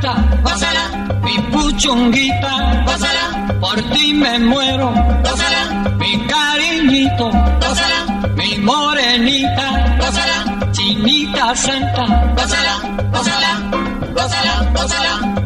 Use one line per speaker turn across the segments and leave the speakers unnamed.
Santa, gózala, mi puchunguita, gózala, por ti me muero, gózala, mi cariñito, gózala, mi morenita, gózala, chinita santa, gózala, gózala, gózala, gózala,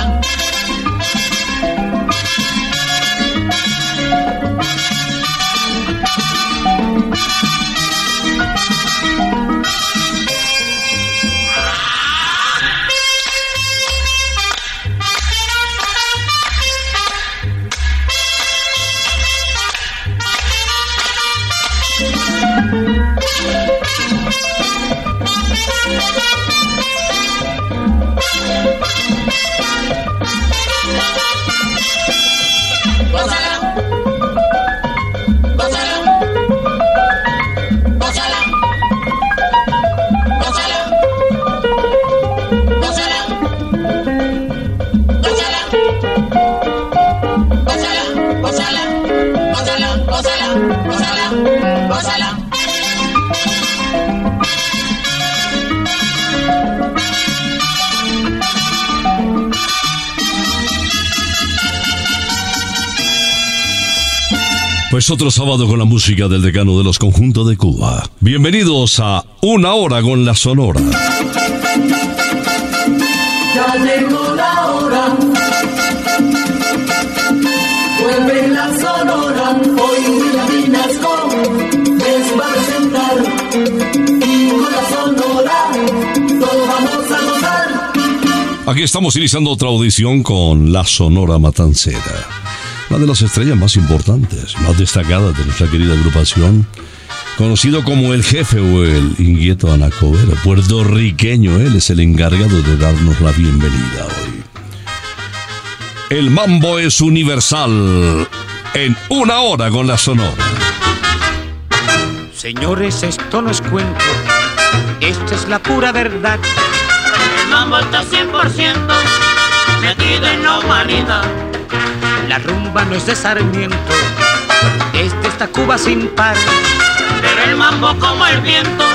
Pues otro sábado con la música del decano de los conjuntos de Cuba. Bienvenidos a Una Hora con la Sonora.
Ya llegó la hora. Vuelve la sonora. Hoy Vinasco les va a presentar. Y con la sonora todos vamos a gozar.
Aquí estamos iniciando otra audición con la Sonora Matancera. Una de las estrellas más importantes, más destacadas de nuestra querida agrupación. Conocido como el jefe o el inquieto Anacobero, puertorriqueño, él es el encargado de darnos la bienvenida hoy. El mambo es universal en una hora con la Sonora.
Señores, esto no es cuento, esta es la pura verdad.
El mambo está 100% metido en la humanidad.
La rumba no es de Sarmiento, es de esta Cuba sin par.
Pero el mambo como el viento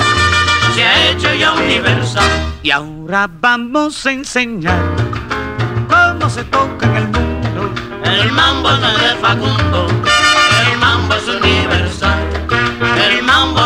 se ha hecho ya universal.
Y ahora vamos a enseñar cómo se toca en el mundo.
El mambo no es de Facundo, el mambo es universal. El mambo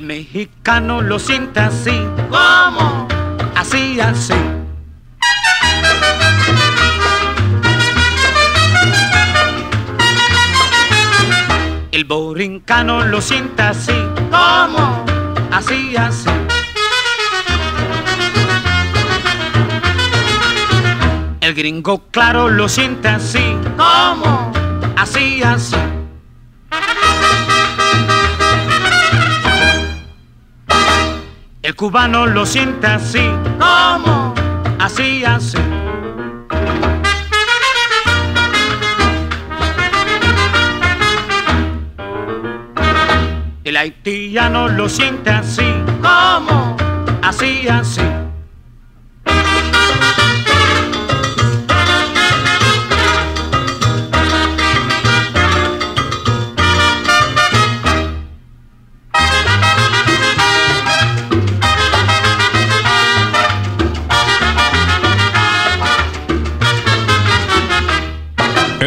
El
mexicano lo siente así,
¿Cómo?
así, así. El borincano lo siente así,
¿Cómo?
así, así. El gringo claro lo siente así,
¿Cómo?
así, así. Cubano lo siente así,
¿Cómo?
así, así. El haitiano lo siente así,
¿Cómo?
así, así.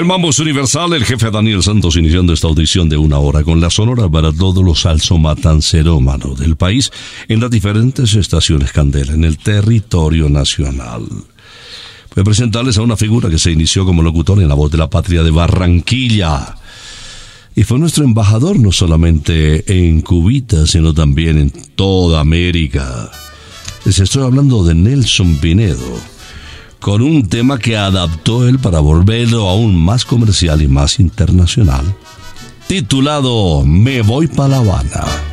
El mambo es universal, el jefe Daniel Santos iniciando esta audición de una hora con la sonora para todos los salsomatancerómanos del país en las diferentes estaciones Candela, en el territorio nacional. Voy a presentarles a una figura que se inició como locutor en la voz de la patria de Barranquilla. Y fue nuestro embajador no solamente en Cubita, sino también en toda América. Les estoy hablando de Nelson Pinedo con un tema que adaptó él para volverlo aún más comercial y más internacional, titulado Me voy pa' La Habana.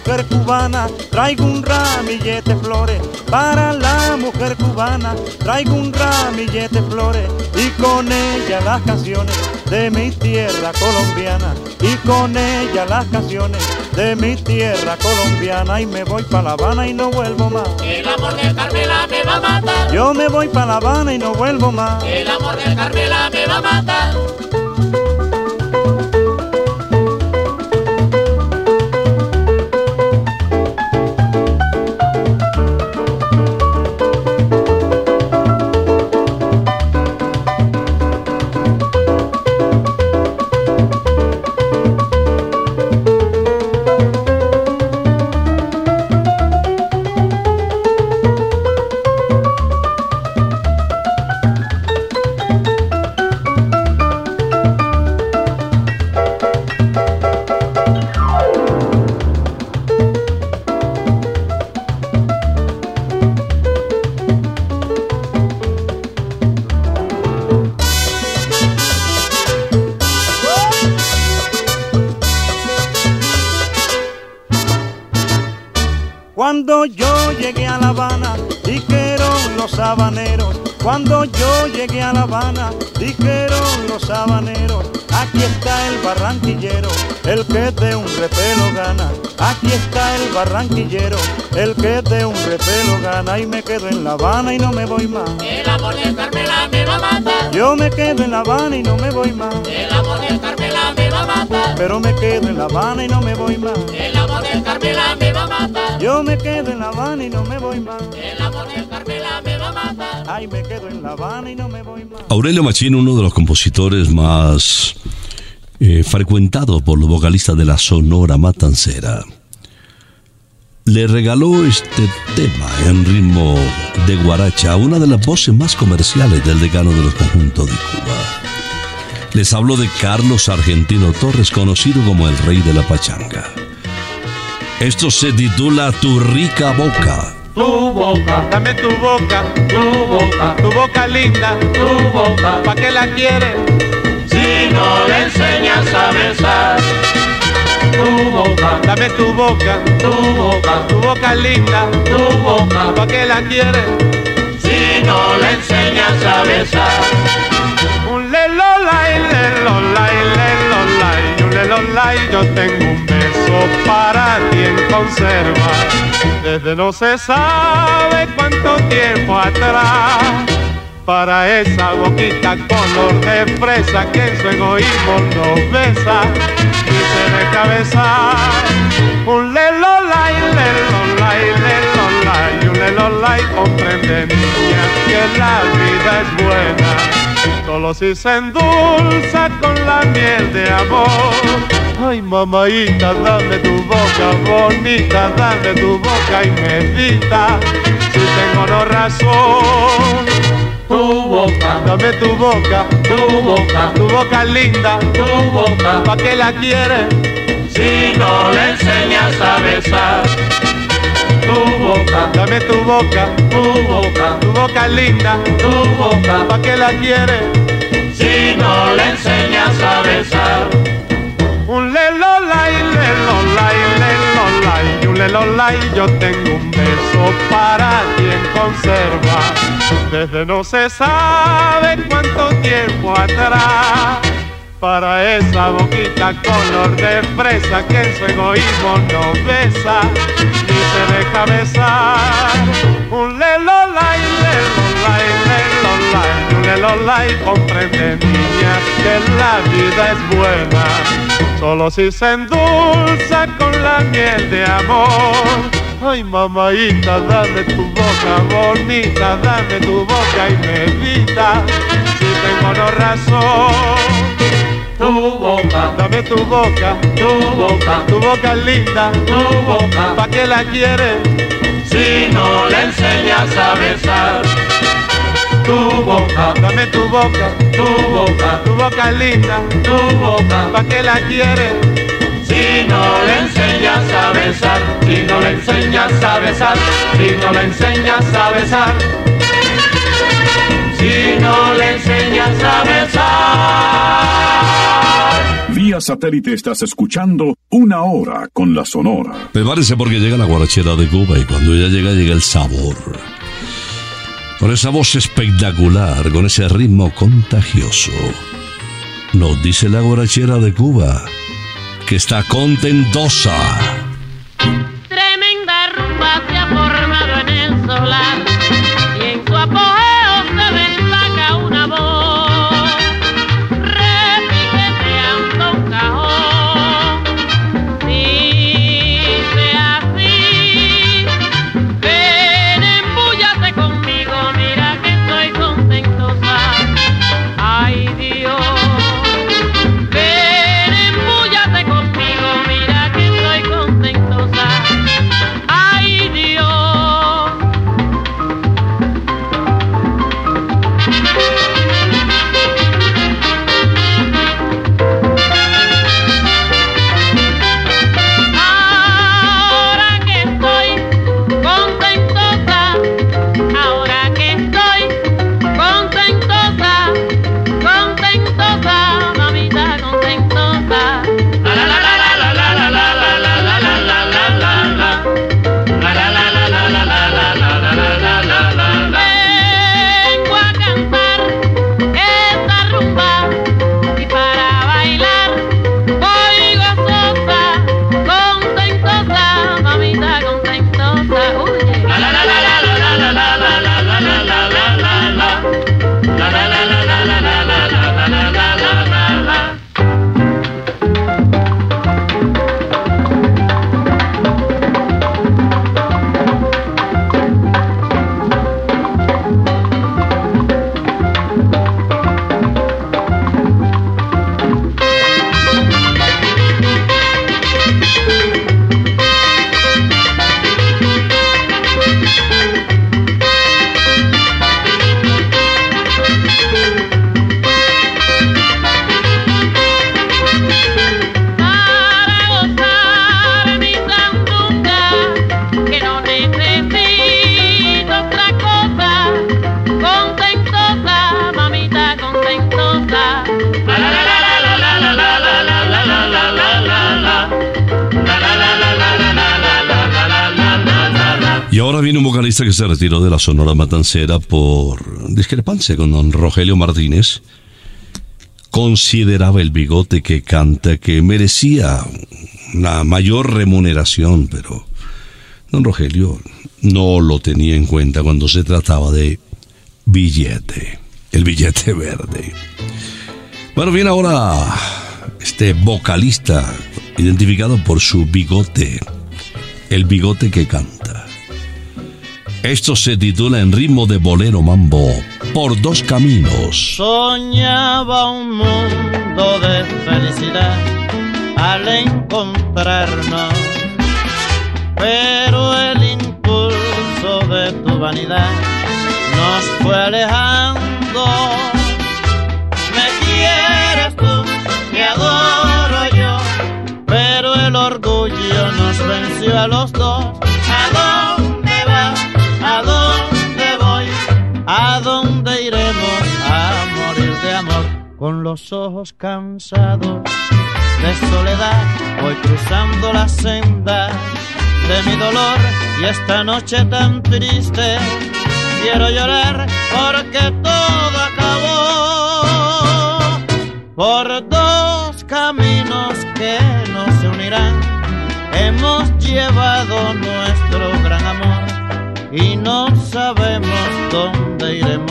Mujer cubana traigo un ramillete de flores. Para la mujer cubana traigo un ramillete de flores. Y con ella las canciones de mi tierra colombiana. Y con ella las canciones de mi tierra colombiana. Y me voy para La Habana y no vuelvo más.
El amor del Carmela me va a matar.
Yo me voy para La Habana y no vuelvo más.
El amor del Carmela me va a matar.
Cuando yo llegué a La Habana, dijeron los habaneros. Aquí está el barranquillero, el que de un repelo gana. Aquí está el barranquillero, el que de un repelo gana. Y me quedo en La Habana y no me voy más.
El amor del Carmela me va a matar.
Yo me quedo en La Habana y no me voy más.
El amor del Carmela me va a matar.
Pero me quedo en La Habana y no me voy más.
El
Aurelio Machín, uno de los compositores más eh, frecuentados por los vocalistas de la Sonora Matancera. le regaló este tema en ritmo de guaracha a una de las voces más comerciales del decano de los conjuntos de Cuba. Les hablo de Carlos Argentino Torres, conocido como el rey de la pachanga. Esto se titula Tu rica boca.
Tu boca, dame tu boca, tu boca, tu boca linda, tu boca, ¿pa' qué la quieres?
Si no le enseñas a besar.
Tu boca, dame tu boca,
Tu boca,
tu boca linda,
tu boca,
¿pa' qué la quieres?
si no le enseñas a besar.
Un lelolay, lelolay, lelolay, un lelolay, yo tengo un para ti conserva. Desde no se sabe cuánto tiempo atrás, para esa boquita color de fresa que en su egoísmo nos besa y se deja besar. Un lelolay, lelolay, lelolay, un lelolay, comprende niña que la vida es buena. Solo si se endulza con la miel de amor. Ay, mamaita, dame tu boca bonita, dame tu boca y medita. Si tengo no razón,
Tu boca,
dame tu boca,
tu boca,
tu boca linda,
tu boca,
¿pa' qué la quieres?
si no le enseñas a besar. Tu boca,
Dame tu boca,
tu boca,
tu boca linda,
tu boca,
¿pa' qué la quieres?
si no le enseñas a besar.
Lelolay, yo tengo un beso para ti en conserva. Desde no se sabe cuánto tiempo atrás, para esa boquita color de fresa que en su egoísmo no besa ni se deja besar. Un lelolay, lelolay, lelolay, un lelolay, comprende niña que la vida es buena. Solo si se endulza con la miel de amor. Ay, mamaita, dame tu boca bonita, dame tu boca y medita. Si tengo no razón,
Tu boca,
dame tu boca,
tu boca,
tu boca linda,
tu boca,
¿pa' qué la quieres?
si no le enseñas a besar. Tu boca,
Dame tu boca,
tu boca,
tu boca linda,
tu boca,
¿pa' qué la quieres?
si no le enseñas a besar, si no le enseñas a besar, si no le enseñas a besar, si no le enseñas a besar.
Vía satélite estás escuchando Una Hora con la Sonora.
Prepárese porque llega la guarachera de Cuba y cuando ella llega, llega el sabor. Con esa voz espectacular, con ese ritmo contagioso. Nos dice la guarachera de Cuba que está contentosa.
Tremenda rumba se ha formado en el solar se
retiró de la Sonora Matancera por discrepancia con don Rogelio Martínez. Consideraba el bigote que canta que merecía una mayor remuneración, pero don Rogelio no lo tenía en cuenta cuando se trataba de billete, el billete verde. Bueno, viene ahora este vocalista identificado por su bigote, el bigote que canta. Esto se titula en ritmo de bolero mambo, por dos caminos.
Soñaba un mundo de felicidad al encontrarnos, pero el impulso de tu vanidad nos fue alejando. Me quieres tú, te adoro yo, pero el orgullo nos venció a los dos. Con los ojos cansados de soledad, voy cruzando la senda de mi dolor y esta noche tan triste quiero llorar porque todo acabó por dos caminos que no se unirán. Hemos llevado nuestro gran amor y no sabemos dónde iremos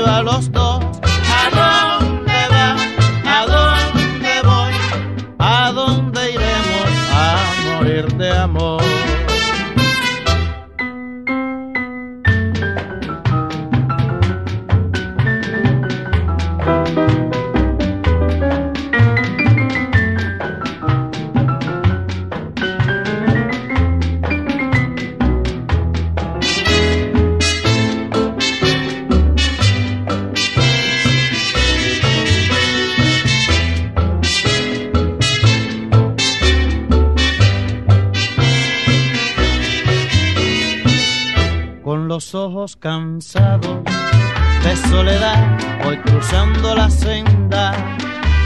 venció a los dos. Ojos cansados de soledad, voy cruzando la senda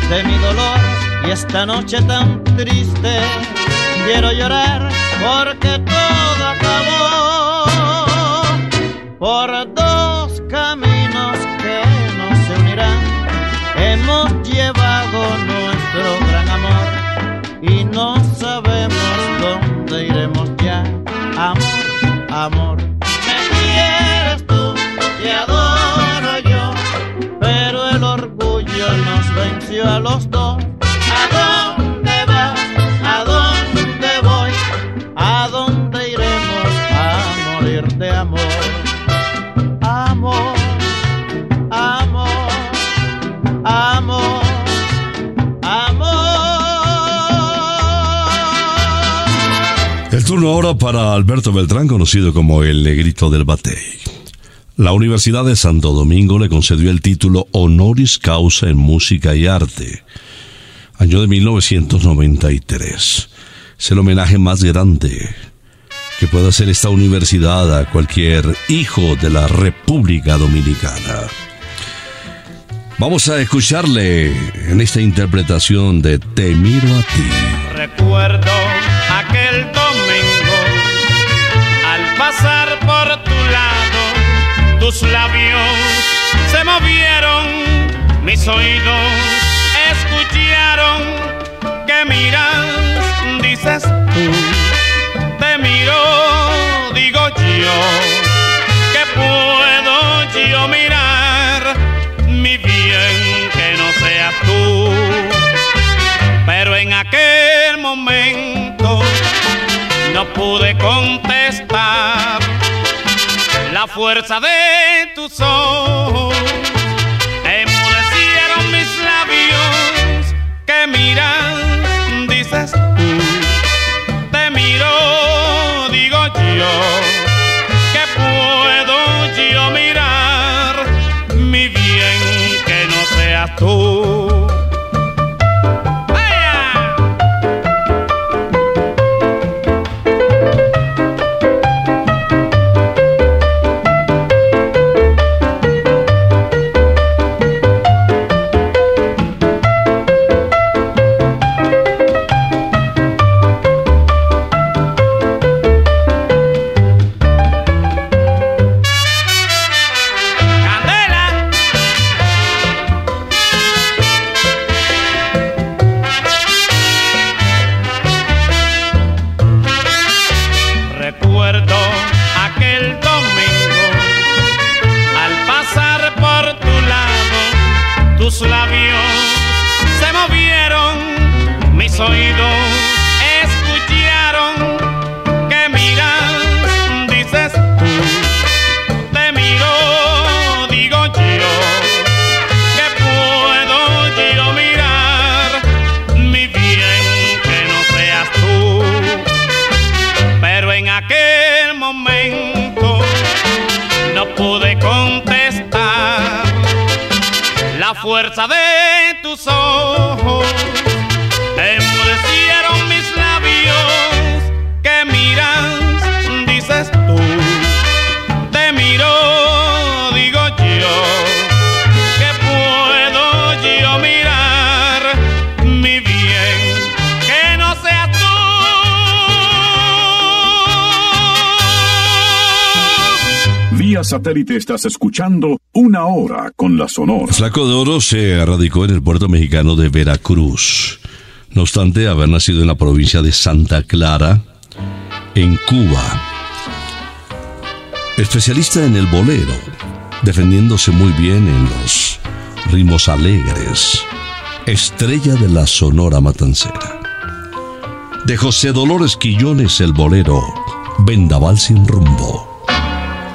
de mi dolor y esta noche tan triste quiero llorar porque todo acabó. Por
para Alberto Beltrán, conocido como el negrito del batey. La Universidad de Santo Domingo le concedió el título Honoris Causa en Música y Arte, año de 1993. Es el homenaje más grande que puede hacer esta universidad a cualquier hijo de la República Dominicana. Vamos a escucharle en esta interpretación de Te miro a ti.
Recuerdo aquel pasar por tu lado, tus labios se movieron, mis oídos escucharon. Que miras, dices tú, te miro, digo yo, que puedo yo mirar, mi bien que no seas tú. Pero en aquel momento pude contestar. La fuerza de tus ojos emudecieron mis labios que miras,
satélite estás escuchando Una Hora con la Sonora.
Flaco de Oro se radicó en el puerto mexicano de Veracruz. No obstante haber nacido en la provincia de Santa Clara, en Cuba. Especialista en el bolero, defendiéndose muy bien en los ritmos alegres. Estrella de la Sonora Matancera. De José Dolores Quillones el bolero, Vendaval sin rumbo.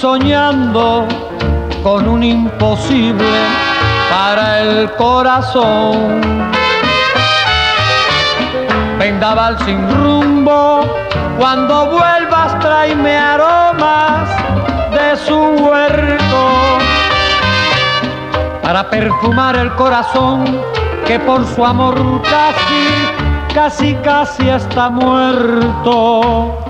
soñando con un imposible para el corazón. Vendaval sin rumbo, cuando vuelvas tráeme aromas de su huerto para perfumar el corazón que por su amor casi, casi, casi está muerto.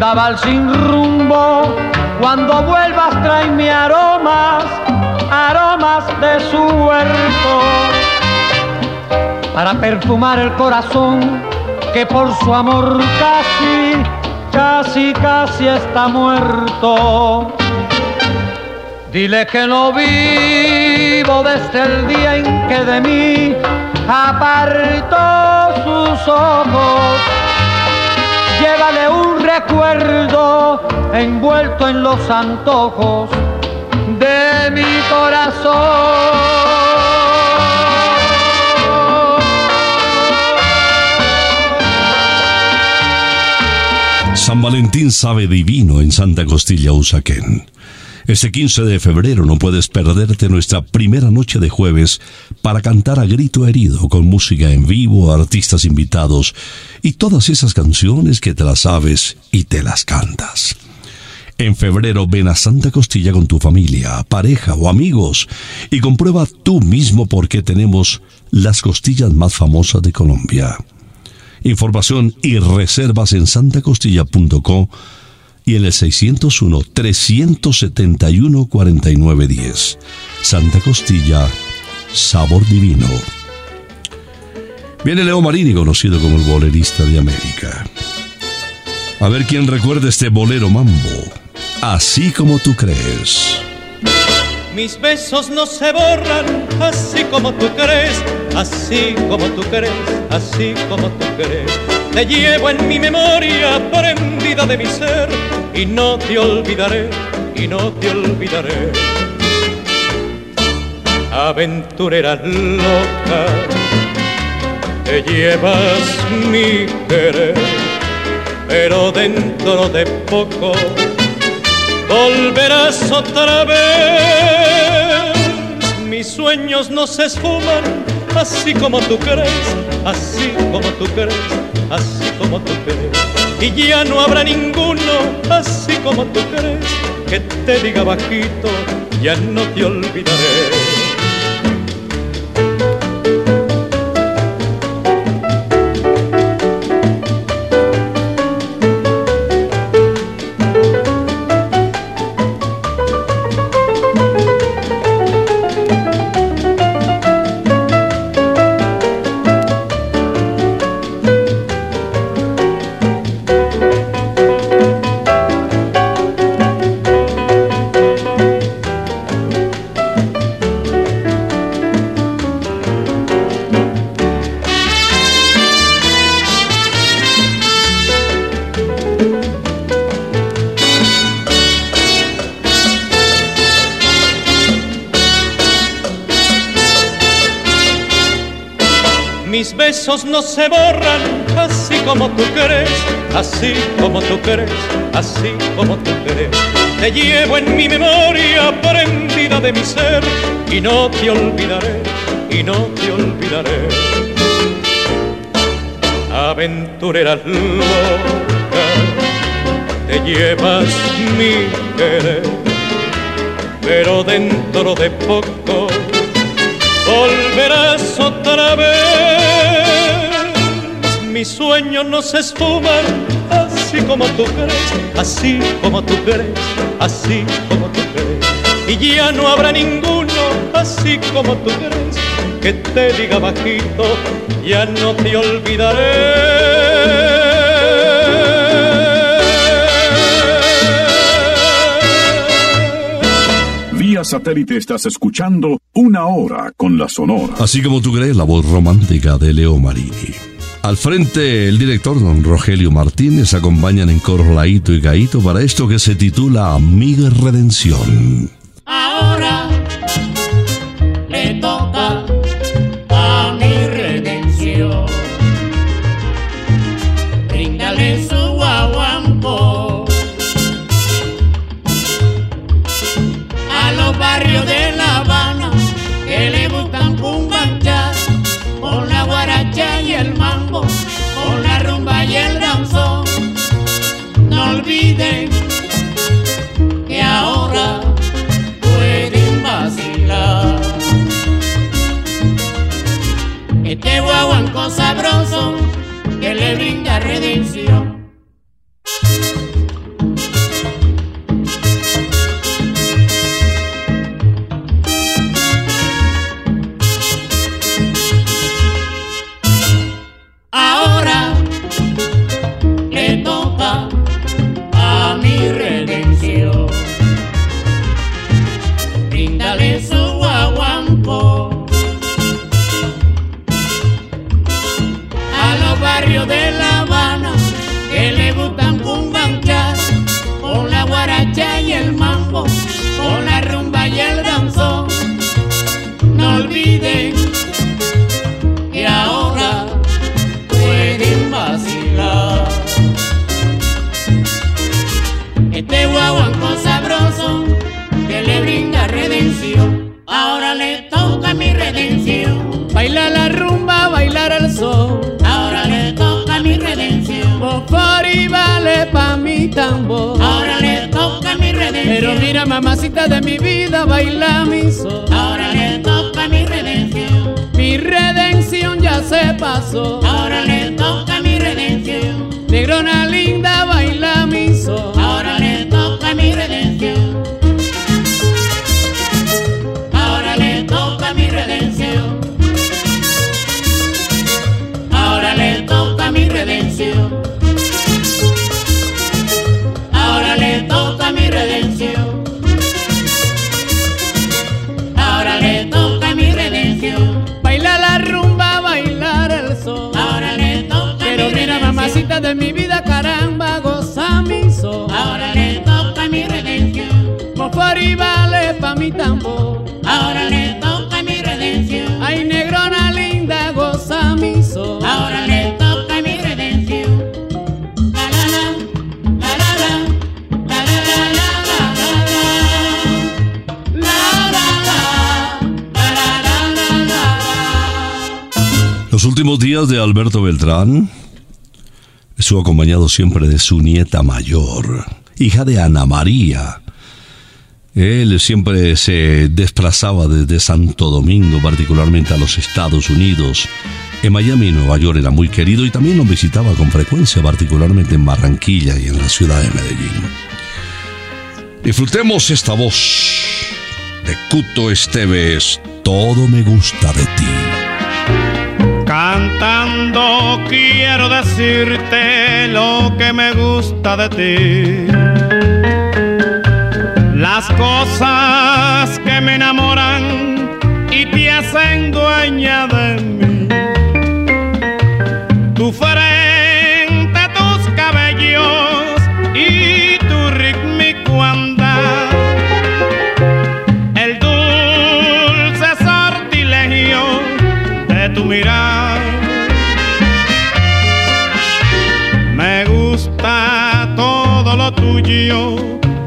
Vendaval sin rumbo, cuando vuelvas tráeme aromas, aromas de su huerto, para perfumar el corazón que por su amor casi, casi, casi está muerto. Dile que no vivo desde el día en que de mí apartó sus ojos. Llévale un recuerdo envuelto en los antojos de mi corazón.
San Valentín sabe divino en Santa Costilla Usaquén. Este 15 de febrero no puedes perderte nuestra primera noche de jueves para cantar a grito herido con música en vivo, artistas invitados y todas esas canciones que te las sabes y te las cantas. En febrero ven a Santa Costilla con tu familia, pareja o amigos y comprueba tú mismo por qué tenemos las costillas más famosas de Colombia. Información y reservas en santacostilla.co y en el 601-371-4910. Santa Costilla, sabor divino. Viene Leo Marini, conocido como el bolerista de América. A ver quién recuerda este bolero mambo. Así como tú crees.
Mis besos no se borran así como tú crees, así como tú crees, así como tú crees. Te llevo en mi memoria prendida de mi ser y no te olvidaré, y no te olvidaré. Aventurera loca, te llevas mi querer, pero dentro de poco volverás otra vez. Mis sueños no se esfuman, así como tú crees, así como tú crees, así como tú crees. Y ya no habrá ninguno, así como tú crees, que te diga bajito, ya no te olvidaré. Mis besos no se borran, así como tú crees, así como tú crees, así como tú crees. Te llevo en mi memoria prendida de mi ser y no te olvidaré, y no te olvidaré. Aventurera loca, te llevas mi querer, pero dentro de poco volverás otra vez. Mis sueños no se esfuman, así como tú crees, así como tú crees, así como tú crees. Y ya no habrá ninguno, así como tú crees, que te diga bajito, ya no te olvidaré.
Vía satélite estás escuchando Una Hora con la Sonora.
Así como tú crees, la voz romántica de Leo Marini. Al frente, el director don Rogelio Martínez acompañan en coro Laito y Gaito para esto que se titula Amiga Redención.
Ahora guaguanco sabroso que le brinda redención.
Los últimos días de Alberto Beltrán estuvo acompañado siempre de su nieta mayor, hija de Ana María. Él siempre se desplazaba desde Santo Domingo, particularmente a los Estados Unidos. En Miami y Nueva York era muy querido y también lo visitaba con frecuencia, particularmente en Barranquilla y en la ciudad de Medellín. Disfrutemos esta voz de Cuto Esteves, Todo me gusta de ti.
Cantando quiero decirte lo que me gusta de ti. Las cosas que me enamoran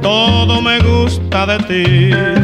todo me gusta de ti.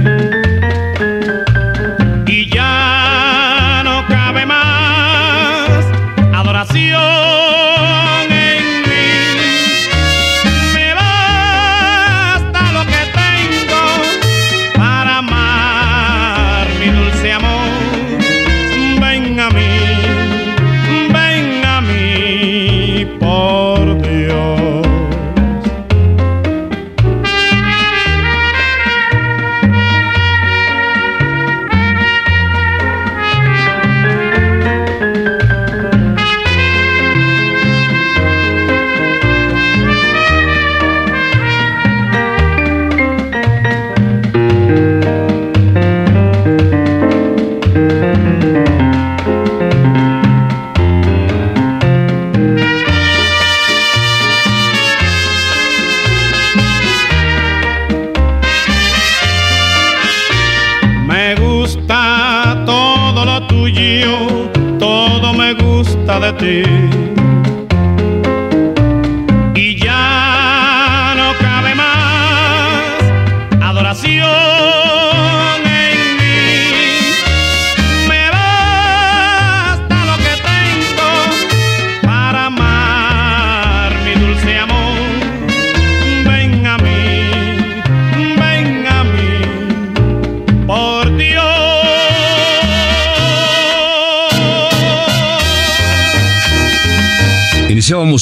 te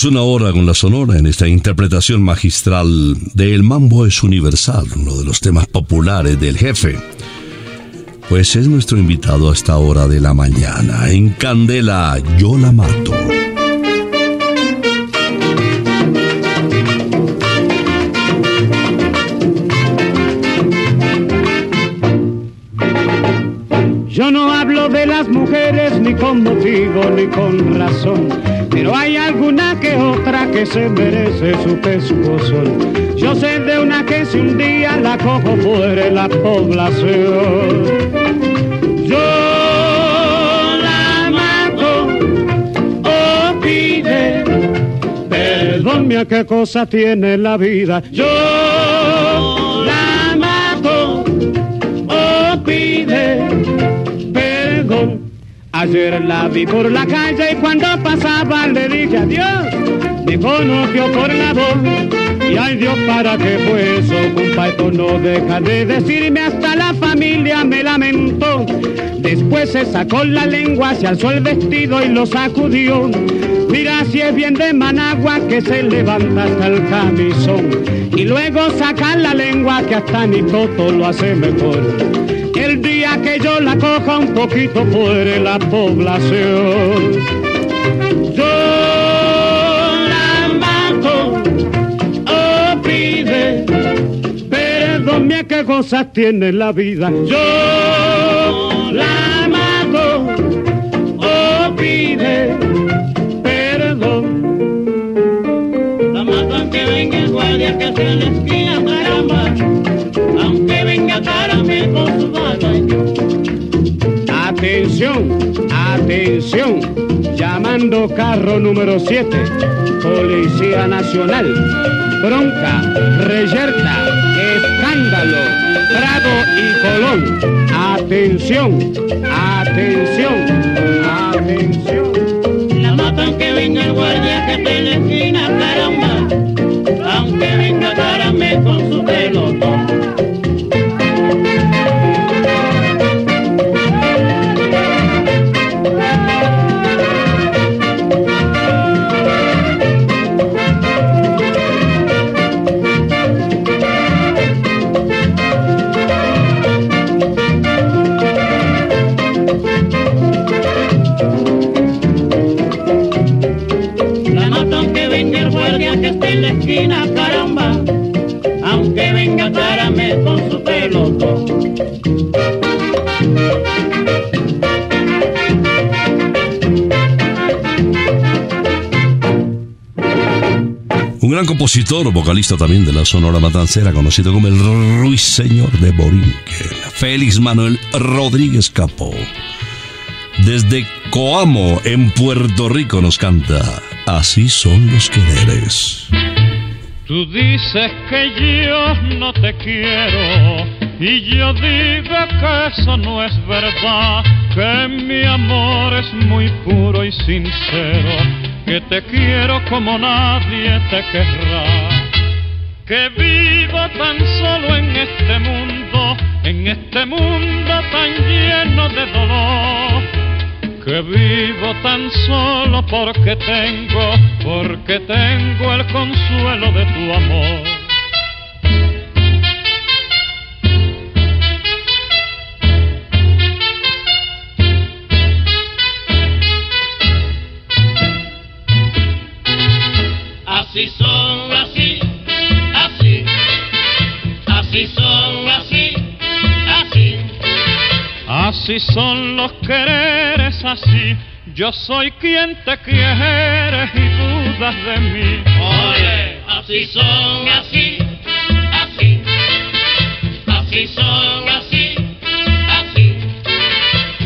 Una hora con la Sonora en esta interpretación magistral de El Mambo es Universal, uno de los temas populares del jefe. Pues es nuestro invitado a esta hora de la mañana. En Candela, yo la mato.
Yo no hablo de las mujeres ni con motivo ni con se merece su pescozón. Yo sé de una que si un día la cojo fuera la población. Yo la mato o pide, perdón mía qué cosa tiene la vida. Yo la mato o pide perdón. Ayer la vi por la calle y cuando pasaba le dije adiós. Me conoció por la voz y ay Dios para qué fue eso, compa, no deja de decirme hasta la familia me lamentó. Después se sacó la lengua, se alzó el vestido y lo sacudió. Mira si es bien de Managua que se levanta hasta el camisón. Y luego saca la lengua que hasta ni Toto lo hace mejor. El día que yo la coja un poquito fuera la población. Yo mía qué cosas tiene la vida. Yo la mato o pide, perdón.
La mato aunque venga el guardia que se le esquina, caramba. Aunque venga cara mi cosa
Atención, atención. Llamando carro número 7. Policía Nacional. Bronca, reyerta, Atención, atención, atención.
La moto aunque venga el guardia que esquina, caramba. Aunque venga carame con su pelotón.
Gran compositor, vocalista también de la Sonora Matancera, conocido como el Ruiseñor de Borinquen, Félix Manuel Rodríguez Capó. Desde Coamo, en Puerto Rico, nos canta Así son los quereres.
Tú dices que yo no te quiero y yo digo que eso no es verdad, que mi amor es muy puro y sincero, que te quiero como nadie te querrá, que vivo tan solo en este mundo, en este mundo tan lleno de dolor que vivo tan solo porque tengo, porque tengo el consuelo de tu amor.
Así son, así, así, así son, así, así.
Así son los quereres, así. Yo soy quien te quiere y dudas de mí.
Oye, así son, así, así, así son, así, así.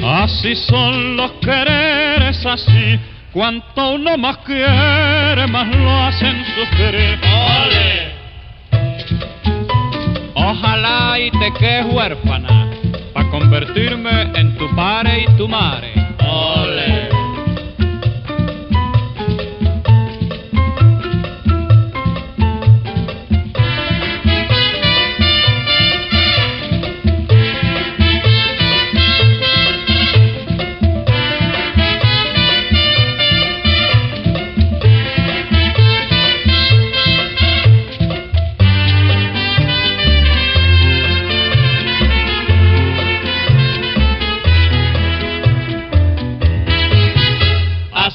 Así son los quereres, así. Cuanto uno más quiere, más lo hacen sufrir.
Ole.
Ojalá y te quedes huérfana, para convertirme en tu padre y tu madre.
Ole.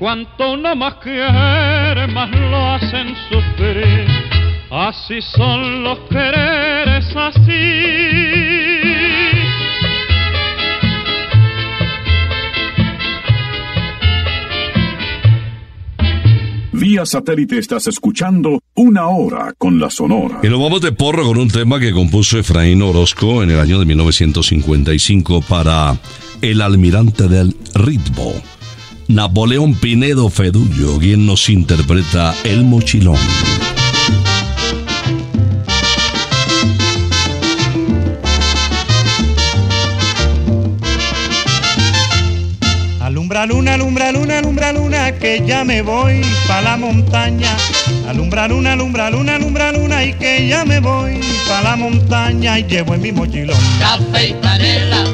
Cuanto uno más quiere, más lo hacen sufrir. Así son los quereres, así.
Vía satélite estás escuchando una hora con la Sonora.
Y nos vamos de porro con un tema que compuso Efraín Orozco en el año de 1955 para El Almirante del Ritmo. Napoleón Pinedo Fedullo, quien nos interpreta El Mochilón.
Alumbra luna, alumbra luna, alumbra luna, que ya me voy pa' la montaña. Alumbra luna, alumbra luna, alumbra luna, y que ya me voy pa' la montaña y llevo en mi mochilón
Café y panela,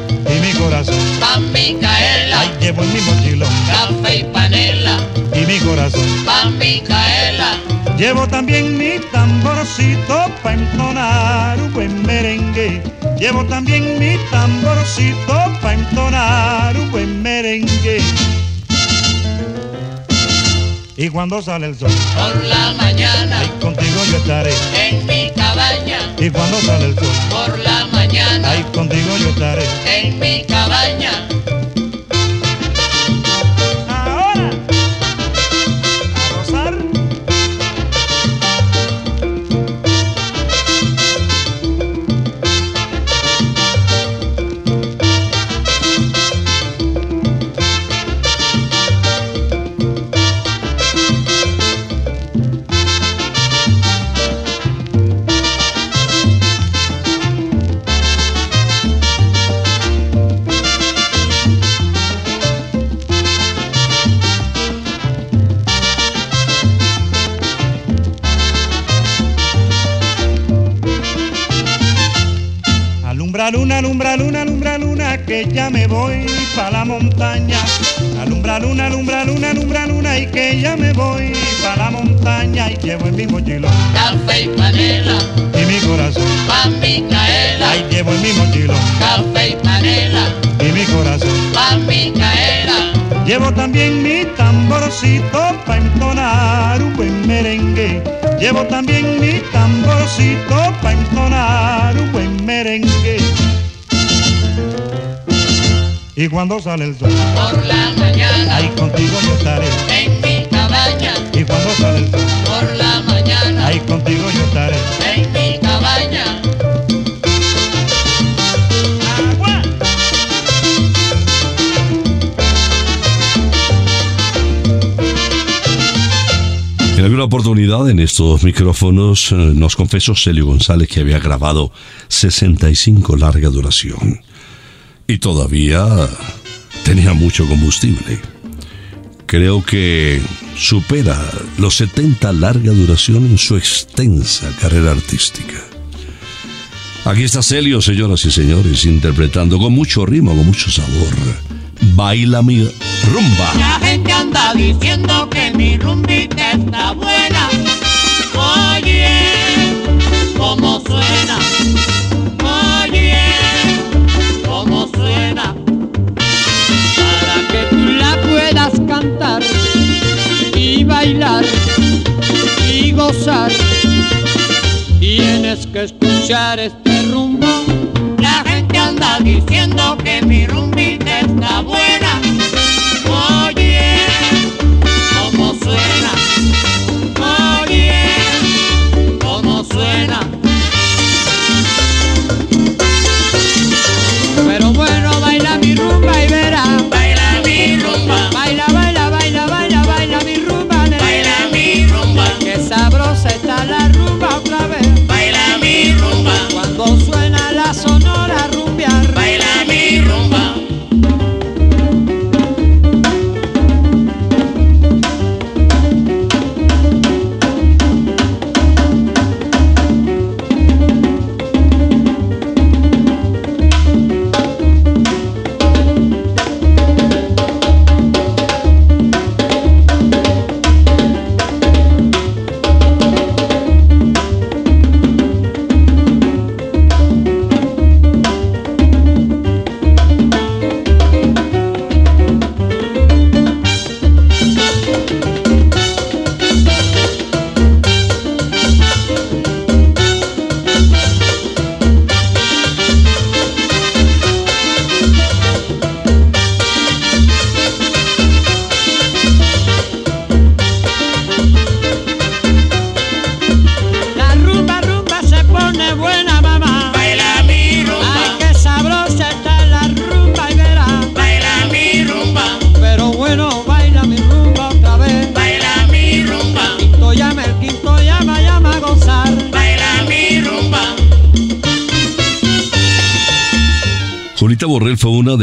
corazón.
pa' Micaela.
Ay, llevo en mi mochilón
Café y panela,
y mi corazón.
pa' Micaela.
Llevo también mi tamborcito pa' entonar un buen merengue. Llevo también mi tamborcito pa' entonar un buen merengue. Y cuando sale el sol,
por la mañana,
ahí contigo yo estaré.
en mi cabaña,
Y cuando sale el sol,
por la mañana,
ahí contigo yo estaré.
en mi cabaña.
Montaña. Alumbra luna, alumbra luna, alumbra luna, y que ya me voy pa' la montaña. Y llevo en mi mochilón
Café y panela,
y mi corazón.
pa' Micaela,
Ahí llevo en mi mochilón
café y panela,
y mi corazón.
pa' Micaela.
Llevo también mi tamborcito pa' entonar un buen merengue. Llevo también mi tamborcito pa' entonar un buen merengue. Y cuando sale el sol,
Por la mañana,
ahí contigo yo estaré.
en mi cabaña,
Y cuando sale el sol,
por la mañana,
ahí contigo yo estaré.
en mi cabaña.
Agua.
En alguna oportunidad en estos micrófonos eh, nos confesó Celio González que había grabado 65 larga duración y todavía tenía mucho combustible. Creo que supera los 70 larga duración en su extensa carrera artística. Aquí está Celio, señoras y señores, interpretando con mucho ritmo, con mucho sabor. Baila mi rumba.
La gente anda diciendo que mi rumbita está buena. Oye, cómo suena.
Y gozar. Tienes que escuchar este rumbo.
La gente anda diciendo que mi rumbita está buena.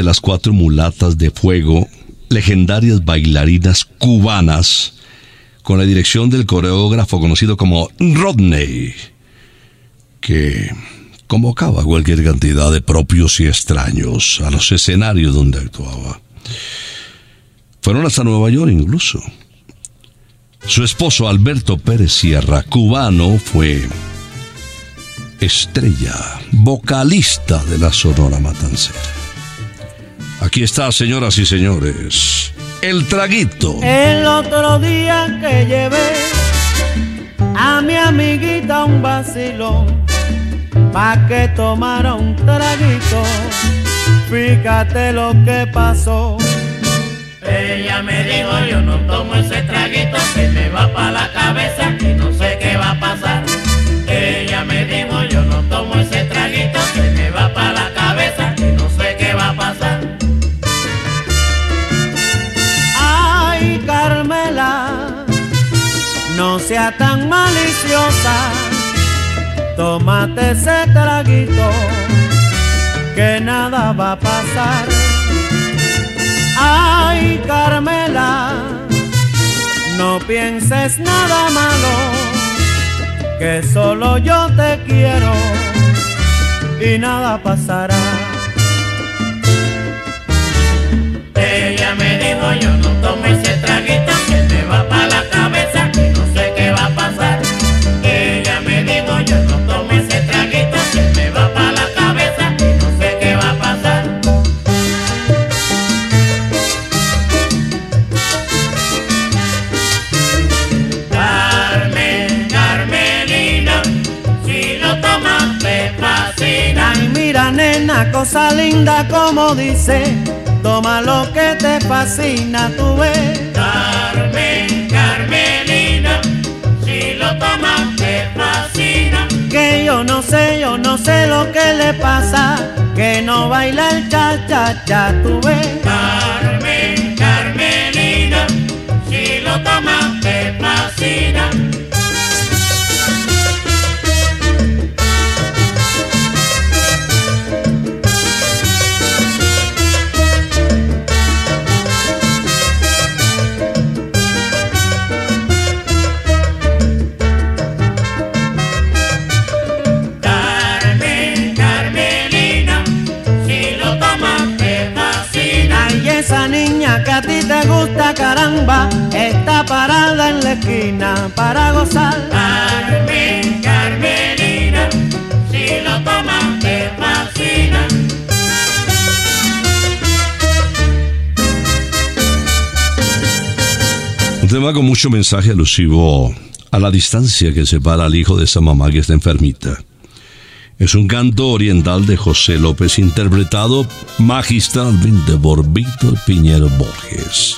Las cuatro mulatas de fuego, legendarias bailarinas cubanas, con la dirección del coreógrafo conocido como Rodney, que convocaba cualquier cantidad de propios y extraños a los escenarios donde actuaba. Fueron hasta Nueva York incluso. Su esposo Alberto Pérez Sierra, cubano, fue estrella, vocalista de la Sonora Matancera. Aquí está, señoras y señores, El traguito.
El otro día que llevé a mi amiguita un vacilón pa' que tomara un traguito. Fíjate lo que pasó.
Ella me dijo yo no tomo ese traguito que me va pa' la cabeza y no sé qué va a pasar. Ella me dijo yo no tomo ese traguito que
Tómate ese traguito que nada va a pasar. Ay, Carmela, no pienses nada malo, que solo yo te quiero y nada pasará.
Ella me dijo yo no tomo ese traguito que me va pa' la fascina,
tú ves.
Carmen, Carmelina, si lo tomas te fascina.
Que yo no sé, yo no sé lo que le pasa, que no baila el cha cha cha, tú caramba, está parada en la esquina para gozar.
Carmen, Carmelina, si lo tomas te fascina.
Un tema con mucho mensaje alusivo a la distancia que separa al hijo de esa mamá que está enfermita. Es un canto oriental de José López interpretado magistralmente por Víctor Piñero Borges.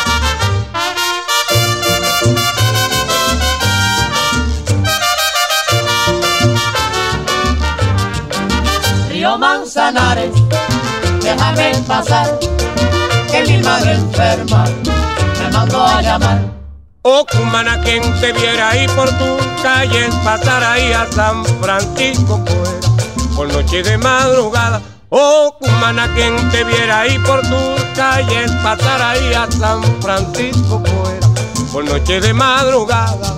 Manzanares, déjame pasar, que mi madre enferma me mandó a llamar.
Oh, cumana, quien te viera ahí por tus calles, pasar ahí a San Francisco, pues, por noche de madrugada. Oh, cumana, quien te viera ahí por tus calles, pasar ahí a San Francisco, pues, por noche de madrugada.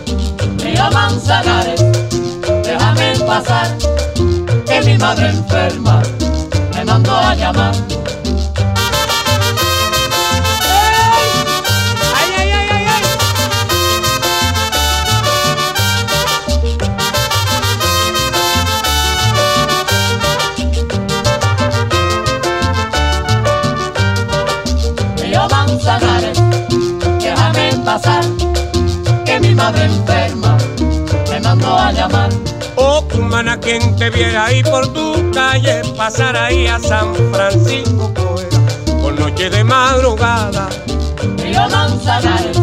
Río Manzanares, déjame pasar, que mi madre enferma me mandó a llamar. Manzanares, déjame pasar, que mi madre enferma a llamar.
Oh, cumana, quien te viera ahí por tu calle, pasar ahí a San Francisco fuera, por noche de madrugada.
Río Manzanares,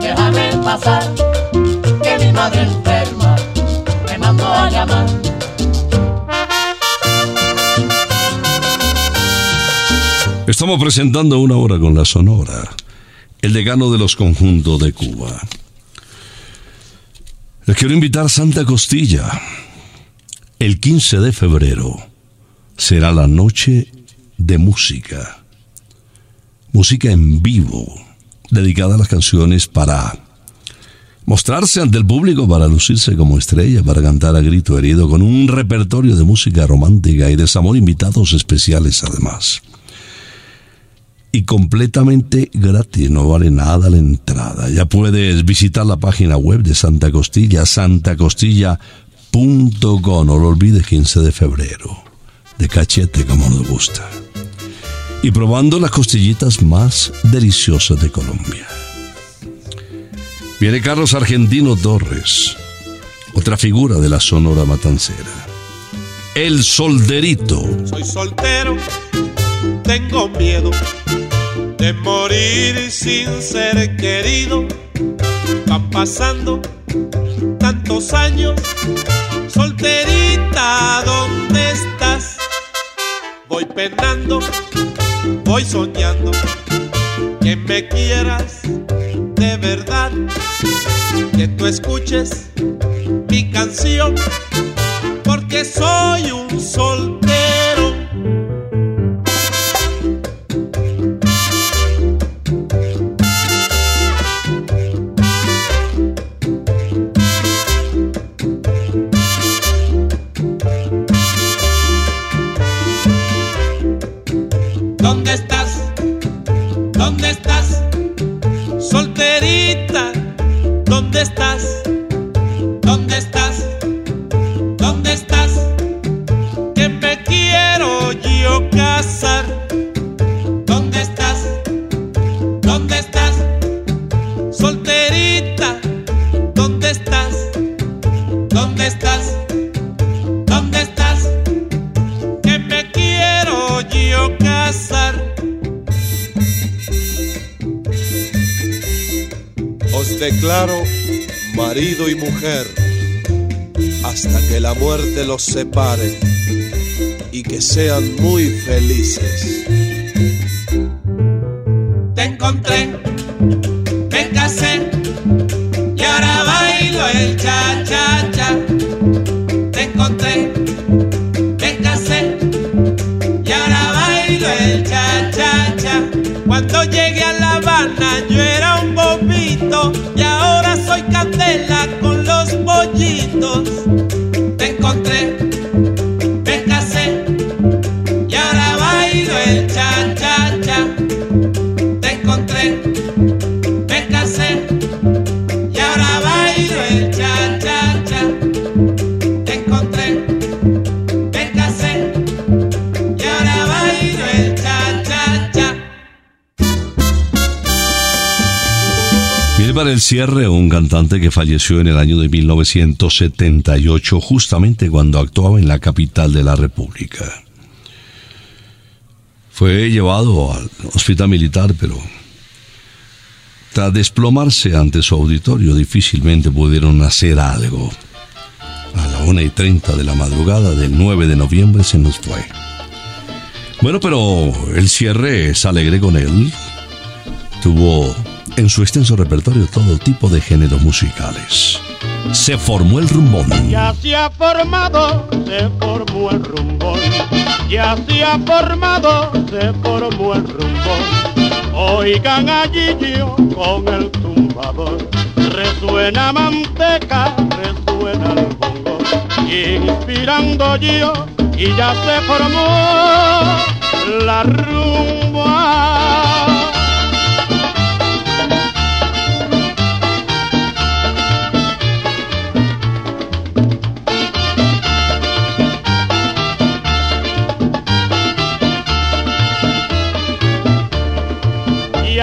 déjame pasar, que mi madre enferma me mandó a llamar.
Estamos presentando una hora con la Sonora, el decano de los conjuntos de Cuba. Les quiero invitar a Santa Costilla. El 15 de febrero será la noche de música. Música en vivo, dedicada a las canciones para mostrarse ante el público, para lucirse como estrella, para cantar a grito herido, con un repertorio de música romántica y desamor, invitados especiales además y completamente gratis, no vale nada la entrada. Ya puedes visitar la página web de Santa Costilla, santacostilla.com, no lo olvides, 15 de febrero, de cachete como nos gusta. Y probando las costillitas más deliciosas de Colombia. Viene Carlos Argentino Torres, otra figura de la Sonora Matancera. El solderito.
Soy soltero, tengo miedo de morir sin ser querido. Van pasando tantos años, solterita, ¿dónde estás? Voy penando, voy soñando que me quieras de verdad, que tú escuches mi canción, porque soy un soltero. ¿Dónde estás?
Y que sean muy felices.
Cantante que falleció en el año de 1978, justamente cuando actuaba en la capital de la República. Fue llevado al hospital militar, pero tras desplomarse ante su auditorio difícilmente pudieron hacer algo. A la una y treinta de la madrugada del 9 de noviembre se nos fue. Bueno, pero el cierre es alegre con él. Tuvo en su extenso repertorio todo tipo de géneros musicales. Se formó el rumbón.
Ya se ha formado, se formó el rumbón. Ya se ha formado, se formó el rumbón. Oigan allí yo con el tumbador. Resuena manteca, resuena el bongo. Inspirando yo y ya se formó la rumba.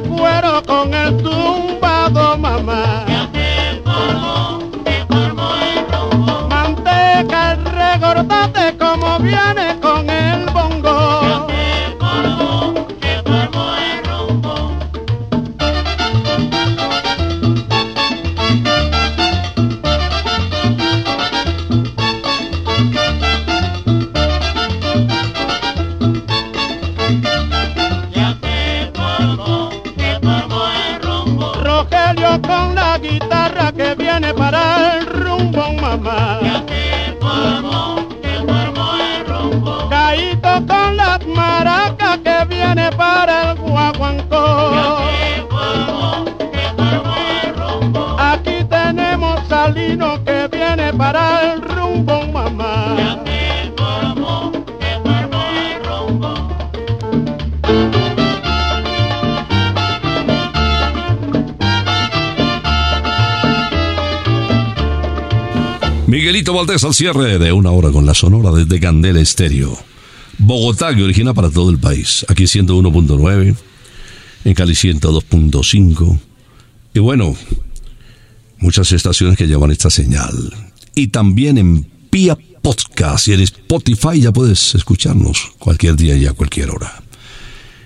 Cueros con el tumbado,
Miguelito Valdés al cierre de una hora con la sonora desde Candela Estéreo. Bogotá, que origina para todo el país. Aquí 101.9, en Cali 102.5. Y bueno, muchas estaciones que llevan esta señal. Y también en Pia Podcast y en Spotify ya puedes escucharnos cualquier día y a cualquier hora.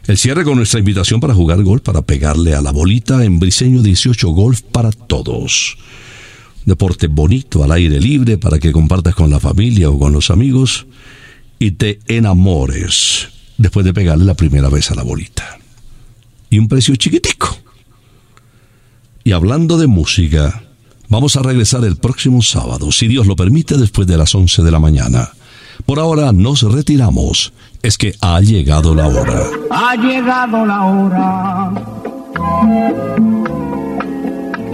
El cierre con nuestra invitación para jugar golf, para pegarle a la bolita en Briseño 18 Golf para todos. Deporte bonito, al aire libre, para que compartas con la familia o con los amigos y te enamores después de pegarle la primera vez a la bolita. Y un precio chiquitico. Y hablando de música, vamos a regresar el próximo sábado, si Dios lo permite, después de las 11 de la mañana. Por ahora nos retiramos, es que ha llegado la hora.
Ha llegado la hora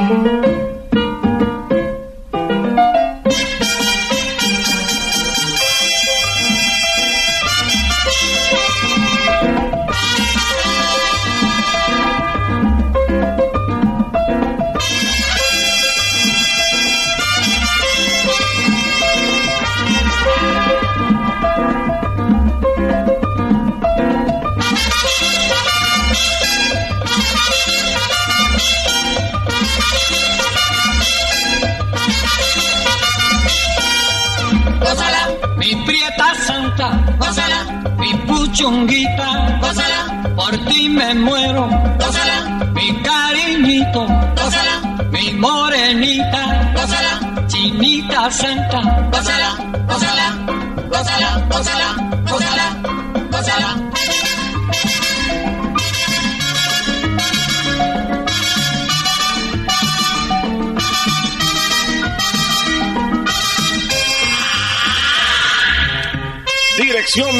Gózala,